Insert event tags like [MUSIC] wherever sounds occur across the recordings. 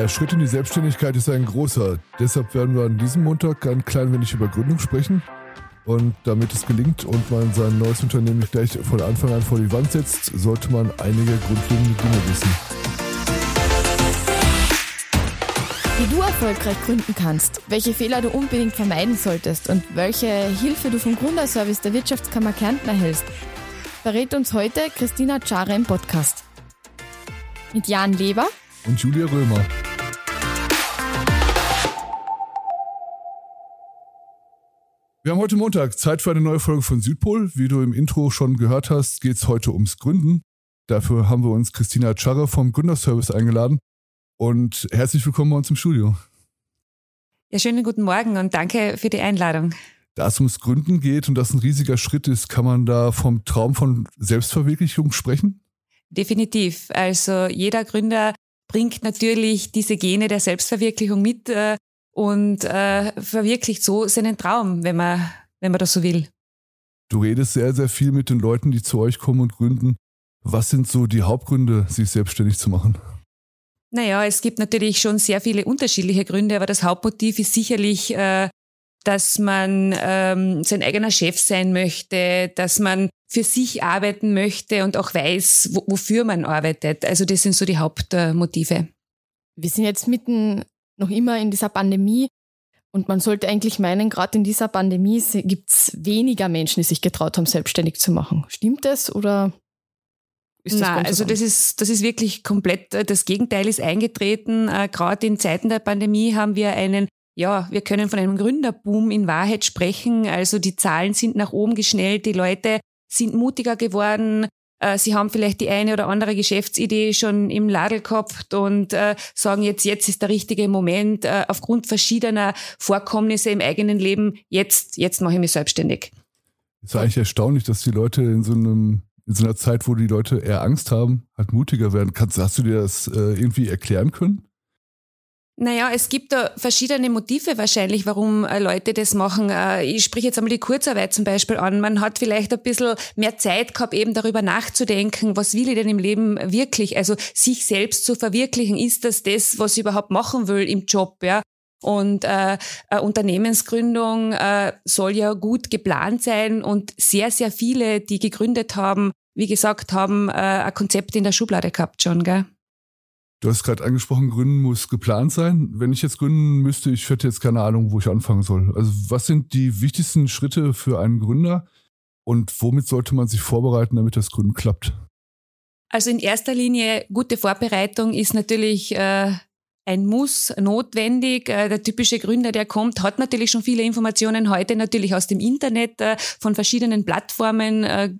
Der Schritt in die Selbstständigkeit ist ein großer. Deshalb werden wir an diesem Montag ein klein wenig über Gründung sprechen. Und damit es gelingt und man sein neues Unternehmen nicht gleich von Anfang an vor die Wand setzt, sollte man einige grundlegende Dinge wissen. Wie du erfolgreich gründen kannst, welche Fehler du unbedingt vermeiden solltest und welche Hilfe du vom Gründerservice der Wirtschaftskammer Kärnten erhältst, verrät uns heute Christina Czare im Podcast. Mit Jan Leber und Julia Römer. Wir haben heute Montag Zeit für eine neue Folge von Südpol. Wie du im Intro schon gehört hast, geht es heute ums Gründen. Dafür haben wir uns Christina Czarre vom Gründerservice eingeladen. Und herzlich willkommen bei uns im Studio. Ja, schönen guten Morgen und danke für die Einladung. Da es ums Gründen geht und das ein riesiger Schritt ist, kann man da vom Traum von Selbstverwirklichung sprechen? Definitiv. Also jeder Gründer bringt natürlich diese Gene der Selbstverwirklichung mit äh, und äh, verwirklicht so seinen Traum, wenn man, wenn man das so will. Du redest sehr, sehr viel mit den Leuten, die zu euch kommen und gründen. Was sind so die Hauptgründe, sich selbstständig zu machen? Naja, es gibt natürlich schon sehr viele unterschiedliche Gründe, aber das Hauptmotiv ist sicherlich, äh, dass man ähm, sein eigener Chef sein möchte, dass man für sich arbeiten möchte und auch weiß, wofür man arbeitet. Also das sind so die Hauptmotive. Wir sind jetzt mitten noch immer in dieser Pandemie und man sollte eigentlich meinen, gerade in dieser Pandemie gibt es weniger Menschen, die sich getraut haben, selbstständig zu machen. Stimmt das oder ist das Nein, also das ist, das ist wirklich komplett, äh, das Gegenteil ist eingetreten. Äh, gerade in Zeiten der Pandemie haben wir einen ja, wir können von einem Gründerboom in Wahrheit sprechen. Also die Zahlen sind nach oben geschnellt, die Leute sind mutiger geworden. Äh, sie haben vielleicht die eine oder andere Geschäftsidee schon im Ladel gehabt und äh, sagen jetzt, jetzt ist der richtige Moment, äh, aufgrund verschiedener Vorkommnisse im eigenen Leben, jetzt, jetzt mache ich mich selbstständig. Es ist eigentlich erstaunlich, dass die Leute in so einem in so einer Zeit, wo die Leute eher Angst haben, halt mutiger werden. Kannst, hast du dir das äh, irgendwie erklären können? Naja, es gibt da verschiedene Motive wahrscheinlich, warum äh, Leute das machen. Äh, ich spreche jetzt einmal die Kurzarbeit zum Beispiel an. Man hat vielleicht ein bisschen mehr Zeit gehabt, eben darüber nachzudenken, was will ich denn im Leben wirklich? Also sich selbst zu verwirklichen, ist das das, was ich überhaupt machen will im Job? Ja? Und äh, Unternehmensgründung äh, soll ja gut geplant sein und sehr, sehr viele, die gegründet haben, wie gesagt, haben äh, ein Konzept in der Schublade gehabt schon, gell? Du hast gerade angesprochen, Gründen muss geplant sein. Wenn ich jetzt gründen müsste, ich hätte jetzt keine Ahnung, wo ich anfangen soll. Also was sind die wichtigsten Schritte für einen Gründer und womit sollte man sich vorbereiten, damit das Gründen klappt? Also in erster Linie gute Vorbereitung ist natürlich äh, ein Muss notwendig. Äh, der typische Gründer, der kommt, hat natürlich schon viele Informationen heute natürlich aus dem Internet, äh, von verschiedenen Plattformen äh,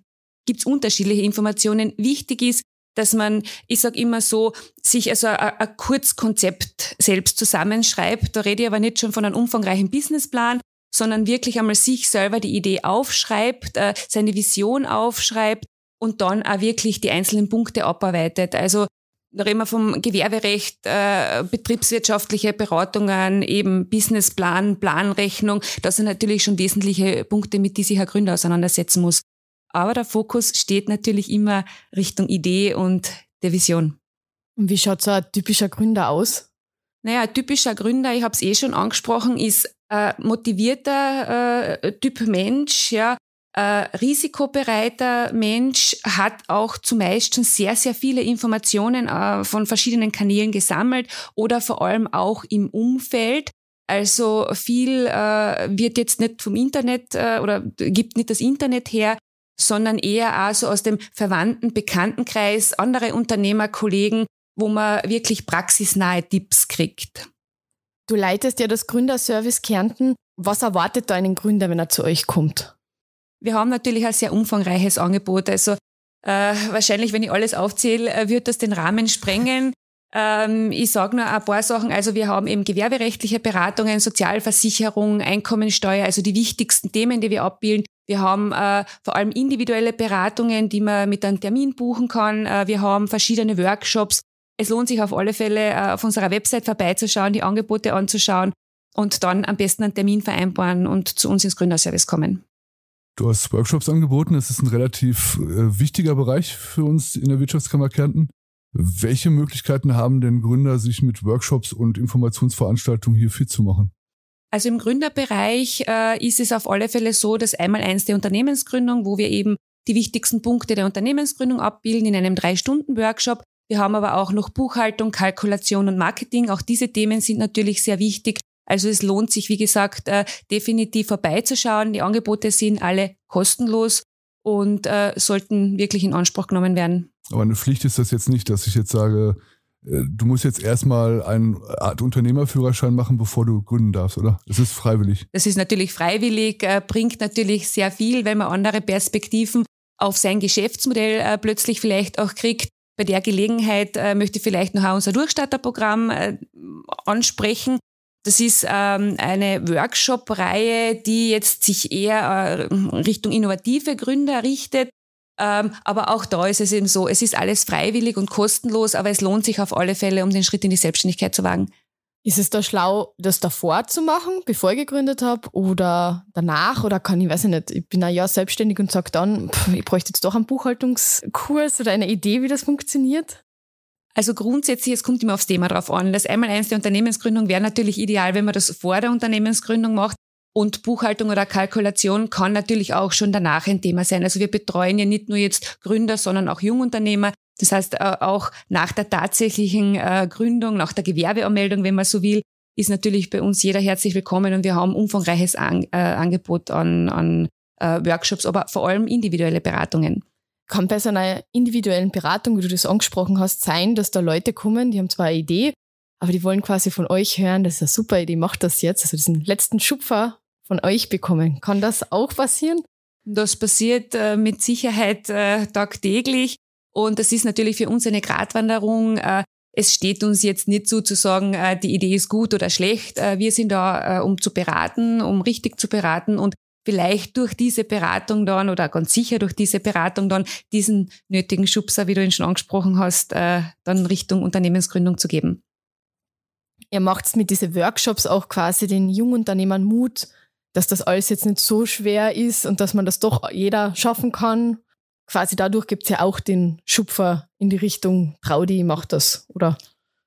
gibt es unterschiedliche Informationen. Wichtig ist, dass man, ich sage immer so, sich also ein, Kurzkonzept selbst zusammenschreibt. Da rede ich aber nicht schon von einem umfangreichen Businessplan, sondern wirklich einmal sich selber die Idee aufschreibt, äh, seine Vision aufschreibt und dann auch wirklich die einzelnen Punkte abarbeitet. Also da reden wir vom Gewerberecht, äh, betriebswirtschaftliche Beratungen, eben Businessplan, Planrechnung. Das sind natürlich schon wesentliche Punkte, mit die sich ein Gründer auseinandersetzen muss. Aber der Fokus steht natürlich immer Richtung Idee und der Vision. Und wie schaut so ein typischer Gründer aus? Naja, ein typischer Gründer, ich habe es eh schon angesprochen, ist ein motivierter äh, Typ Mensch, ja, ein risikobereiter Mensch, hat auch zumeist schon sehr, sehr viele Informationen äh, von verschiedenen Kanälen gesammelt oder vor allem auch im Umfeld. Also viel äh, wird jetzt nicht vom Internet äh, oder gibt nicht das Internet her, sondern eher auch so aus dem verwandten Bekanntenkreis, andere Unternehmerkollegen, wo man wirklich praxisnahe Tipps kriegt. Du leitest ja das Gründerservice Kärnten. Was erwartet da einen Gründer, wenn er zu euch kommt? Wir haben natürlich ein sehr umfangreiches Angebot. Also äh, wahrscheinlich, wenn ich alles aufzähle, äh, wird das den Rahmen sprengen. Ähm, ich sage nur ein paar Sachen. Also wir haben eben gewerberechtliche Beratungen, Sozialversicherung, Einkommensteuer, also die wichtigsten Themen, die wir abbilden. Wir haben äh, vor allem individuelle Beratungen, die man mit einem Termin buchen kann. Äh, wir haben verschiedene Workshops. Es lohnt sich auf alle Fälle, äh, auf unserer Website vorbeizuschauen, die Angebote anzuschauen und dann am besten einen Termin vereinbaren und zu uns ins Gründerservice kommen. Du hast Workshops angeboten. Das ist ein relativ äh, wichtiger Bereich für uns in der Wirtschaftskammer Kärnten. Welche Möglichkeiten haben denn Gründer, sich mit Workshops und Informationsveranstaltungen hier fit zu machen? Also im Gründerbereich äh, ist es auf alle Fälle so, dass einmal eins der Unternehmensgründung, wo wir eben die wichtigsten Punkte der Unternehmensgründung abbilden in einem Drei-Stunden-Workshop. Wir haben aber auch noch Buchhaltung, Kalkulation und Marketing. Auch diese Themen sind natürlich sehr wichtig. Also es lohnt sich, wie gesagt, äh, definitiv vorbeizuschauen. Die Angebote sind alle kostenlos und äh, sollten wirklich in Anspruch genommen werden. Aber eine Pflicht ist das jetzt nicht, dass ich jetzt sage, du musst jetzt erstmal eine Art Unternehmerführerschein machen, bevor du gründen darfst, oder? Es ist freiwillig. Das ist natürlich freiwillig, äh, bringt natürlich sehr viel, wenn man andere Perspektiven auf sein Geschäftsmodell äh, plötzlich vielleicht auch kriegt. Bei der Gelegenheit möchte ich vielleicht noch unser Durchstarterprogramm ansprechen. Das ist ähm, eine Workshop-Reihe, die jetzt sich eher Richtung innovative Gründer richtet ähm, aber auch da ist es eben so, es ist alles freiwillig und kostenlos, aber es lohnt sich auf alle Fälle, um den Schritt in die Selbstständigkeit zu wagen. Ist es da schlau, das davor zu machen, bevor ich gegründet habe, oder danach? Oder kann ich, weiß ich nicht, ich bin ein Jahr selbstständig und sage dann, pff, ich bräuchte jetzt doch einen Buchhaltungskurs oder eine Idee, wie das funktioniert? Also grundsätzlich, es kommt immer aufs Thema drauf an. Das einmal eins der Unternehmensgründung wäre natürlich ideal, wenn man das vor der Unternehmensgründung macht. Und Buchhaltung oder Kalkulation kann natürlich auch schon danach ein Thema sein. Also wir betreuen ja nicht nur jetzt Gründer, sondern auch Jungunternehmer. Das heißt, äh, auch nach der tatsächlichen äh, Gründung, nach der Gewerbeanmeldung, wenn man so will, ist natürlich bei uns jeder herzlich willkommen und wir haben umfangreiches äh, Angebot an, an Workshops, aber vor allem individuelle Beratungen. Kann bei so einer individuellen Beratung, wie du das angesprochen hast, sein, dass da Leute kommen, die haben zwar eine Idee, aber die wollen quasi von euch hören, das ist eine super Idee, macht das jetzt, also diesen letzten Schupfer von euch bekommen. Kann das auch passieren? Das passiert äh, mit Sicherheit äh, tagtäglich und das ist natürlich für uns eine Gratwanderung. Äh, es steht uns jetzt nicht zu, zu sagen, äh, die Idee ist gut oder schlecht. Äh, wir sind da, äh, um zu beraten, um richtig zu beraten und vielleicht durch diese Beratung dann oder ganz sicher durch diese Beratung dann diesen nötigen Schubser, wie du ihn schon angesprochen hast, dann Richtung Unternehmensgründung zu geben. Ihr macht mit diesen Workshops auch quasi den Jungunternehmern Mut, dass das alles jetzt nicht so schwer ist und dass man das doch jeder schaffen kann. Quasi dadurch gibt es ja auch den Schupfer in die Richtung, Traudi macht das, oder?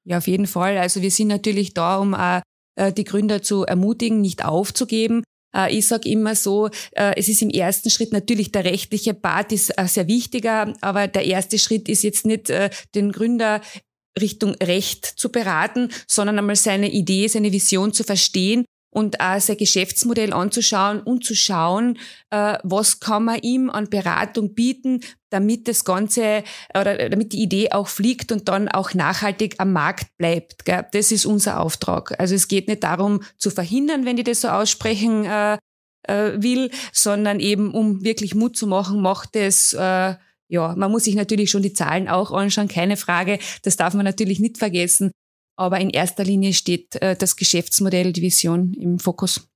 Ja, auf jeden Fall. Also wir sind natürlich da, um auch äh, die Gründer zu ermutigen, nicht aufzugeben. Äh, ich sage immer so, äh, es ist im ersten Schritt natürlich der rechtliche Part ist sehr wichtiger, aber der erste Schritt ist jetzt nicht den Gründer Richtung Recht zu beraten, sondern einmal seine Idee, seine Vision zu verstehen und auch sein Geschäftsmodell anzuschauen und zu schauen, äh, was kann man ihm an Beratung bieten, damit das Ganze oder damit die Idee auch fliegt und dann auch nachhaltig am Markt bleibt. Gell? Das ist unser Auftrag. Also es geht nicht darum zu verhindern, wenn ich das so aussprechen äh, äh, will, sondern eben um wirklich Mut zu machen, macht es äh, ja, man muss sich natürlich schon die Zahlen auch anschauen, keine Frage. Das darf man natürlich nicht vergessen. Aber in erster Linie steht äh, das Geschäftsmodell, die Vision im Fokus.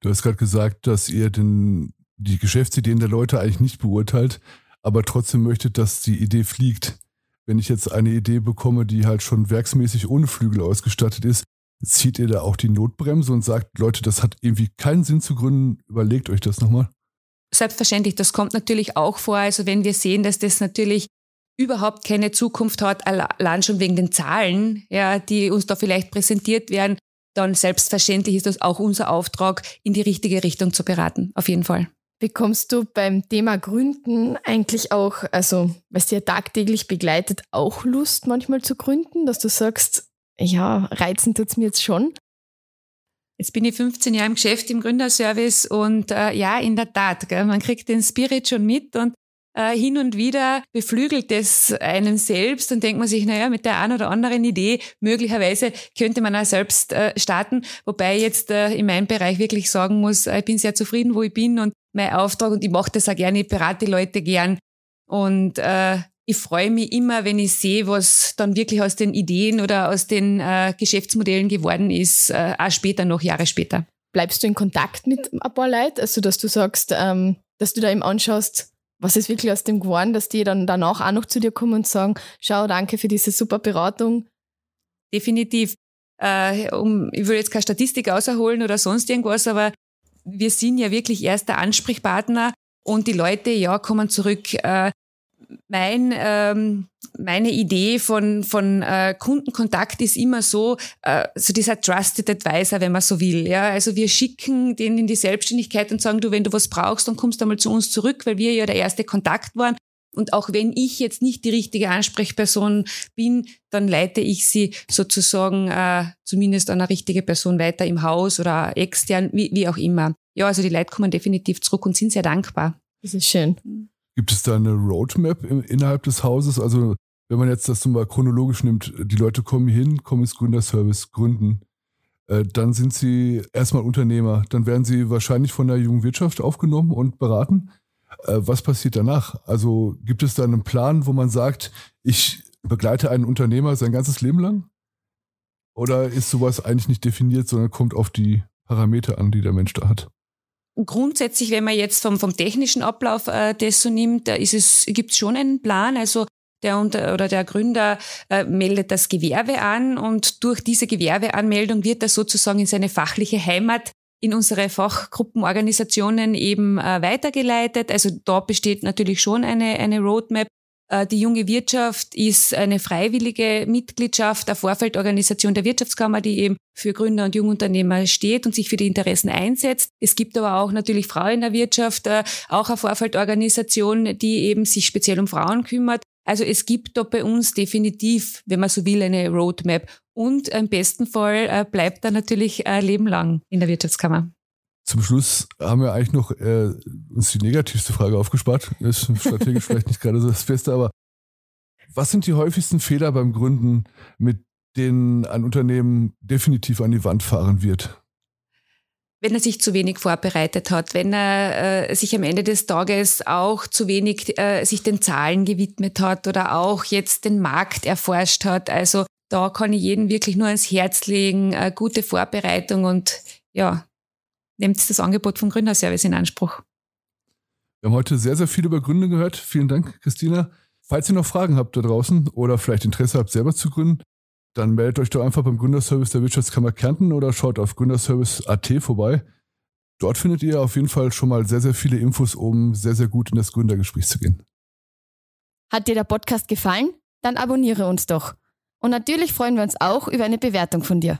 Du hast gerade gesagt, dass ihr den, die Geschäftsideen der Leute eigentlich nicht beurteilt, aber trotzdem möchtet, dass die Idee fliegt. Wenn ich jetzt eine Idee bekomme, die halt schon werksmäßig ohne Flügel ausgestattet ist, zieht ihr da auch die Notbremse und sagt, Leute, das hat irgendwie keinen Sinn zu gründen, überlegt euch das nochmal? Selbstverständlich, das kommt natürlich auch vor. Also wenn wir sehen, dass das natürlich überhaupt keine Zukunft hat, allein schon wegen den Zahlen, ja, die uns da vielleicht präsentiert werden, dann selbstverständlich ist das auch unser Auftrag, in die richtige Richtung zu beraten. Auf jeden Fall. Bekommst du beim Thema Gründen eigentlich auch, also was dir tagtäglich begleitet, auch Lust manchmal zu gründen, dass du sagst, ja, reizen tut es mir jetzt schon? Jetzt bin ich 15 Jahre im Geschäft im Gründerservice und äh, ja, in der Tat, gell, man kriegt den Spirit schon mit und äh, hin und wieder beflügelt es einen selbst und denkt man sich, naja, mit der einen oder anderen Idee möglicherweise könnte man auch selbst äh, starten. Wobei ich jetzt äh, in meinem Bereich wirklich sagen muss, ich bin sehr zufrieden, wo ich bin und mein Auftrag und ich mache das auch gerne, ich berate Leute gern und äh, ich freue mich immer, wenn ich sehe, was dann wirklich aus den Ideen oder aus den äh, Geschäftsmodellen geworden ist, äh, auch später, noch Jahre später. Bleibst du in Kontakt mit ein paar Leuten? Also, dass du sagst, ähm, dass du da eben anschaust, was ist wirklich aus dem geworden, dass die dann danach auch noch zu dir kommen und sagen, schau, danke für diese super Beratung? Definitiv. Äh, um, ich will jetzt keine Statistik außerholen oder sonst irgendwas, aber wir sind ja wirklich erster Ansprechpartner und die Leute, ja, kommen zurück. Äh, mein, ähm, meine Idee von, von äh, Kundenkontakt ist immer so, äh, so dieser Trusted Advisor, wenn man so will. Ja? Also wir schicken den in die Selbstständigkeit und sagen, du, wenn du was brauchst, dann kommst du einmal zu uns zurück, weil wir ja der erste Kontakt waren. Und auch wenn ich jetzt nicht die richtige Ansprechperson bin, dann leite ich sie sozusagen äh, zumindest an eine richtige Person weiter im Haus oder extern, wie, wie auch immer. Ja, also die Leute kommen definitiv zurück und sind sehr dankbar. Das ist schön. Gibt es da eine Roadmap im, innerhalb des Hauses? Also wenn man jetzt das mal chronologisch nimmt, die Leute kommen hin, kommen ins Gründerservice, gründen, äh, dann sind sie erstmal Unternehmer, dann werden sie wahrscheinlich von der jungen Wirtschaft aufgenommen und beraten. Äh, was passiert danach? Also gibt es da einen Plan, wo man sagt, ich begleite einen Unternehmer sein ganzes Leben lang? Oder ist sowas eigentlich nicht definiert, sondern kommt auf die Parameter an, die der Mensch da hat? Grundsätzlich, wenn man jetzt vom, vom technischen Ablauf äh, das so nimmt, da ist es, gibt es schon einen Plan. Also der unter, oder der Gründer äh, meldet das Gewerbe an und durch diese Gewerbeanmeldung wird er sozusagen in seine fachliche Heimat in unsere Fachgruppenorganisationen eben äh, weitergeleitet. Also da besteht natürlich schon eine, eine Roadmap. Äh, die junge Wirtschaft ist eine freiwillige Mitgliedschaft der Vorfeldorganisation der Wirtschaftskammer, die eben für Gründer und Jungunternehmer steht und sich für die Interessen einsetzt. Es gibt aber auch natürlich Frauen in der Wirtschaft, äh, auch eine Vorfeldorganisation, die eben sich speziell um Frauen kümmert. Also es gibt da bei uns definitiv, wenn man so will, eine Roadmap. Und im besten Fall äh, bleibt er natürlich ein Leben lang in der Wirtschaftskammer. Zum Schluss haben wir eigentlich noch äh, uns die negativste Frage aufgespart. Ist strategisch [LAUGHS] vielleicht nicht gerade so das Beste, aber was sind die häufigsten Fehler beim Gründen, mit denen ein Unternehmen definitiv an die Wand fahren wird? wenn er sich zu wenig vorbereitet hat, wenn er äh, sich am Ende des Tages auch zu wenig äh, sich den Zahlen gewidmet hat oder auch jetzt den Markt erforscht hat. Also da kann ich jeden wirklich nur ans Herz legen, äh, gute Vorbereitung und ja, nehmt das Angebot vom Gründerservice in Anspruch. Wir haben heute sehr, sehr viel über Gründen gehört. Vielen Dank, Christina. Falls ihr noch Fragen habt da draußen oder vielleicht Interesse habt, selber zu gründen, dann meldet euch doch einfach beim Gründerservice der Wirtschaftskammer Kärnten oder schaut auf gründerservice.at vorbei. Dort findet ihr auf jeden Fall schon mal sehr, sehr viele Infos, um sehr, sehr gut in das Gründergespräch zu gehen. Hat dir der Podcast gefallen? Dann abonniere uns doch. Und natürlich freuen wir uns auch über eine Bewertung von dir.